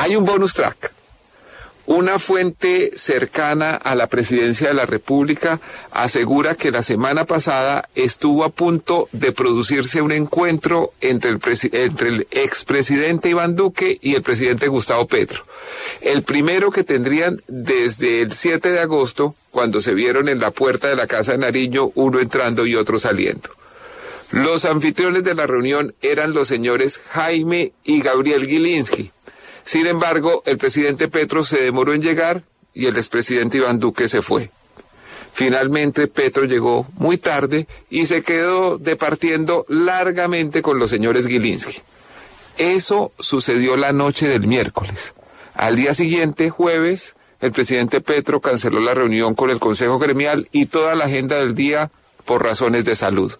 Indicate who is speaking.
Speaker 1: Hay un bonus track. Una fuente cercana a la presidencia de la República asegura que la semana pasada estuvo a punto de producirse un encuentro entre el, expresidente Iván Duque y el presidente Gustavo Petro. El primero que tendrían desde el 7 de agosto, cuando se vieron en la puerta de la Casa de Nariño, uno entrando y otro saliendo. Los anfitriones de la reunión eran los señores Jaime y Gabriel Gilinski sin embargo, el presidente Petro se demoró en llegar y el expresidente Iván Duque se fue. Finalmente Petro llegó muy tarde y se quedó departiendo largamente con los señores Gilinski. Eso sucedió la noche del miércoles. Al día siguiente, jueves, el presidente Petro canceló la reunión con el Consejo Gremial y toda la agenda del día por razones de salud.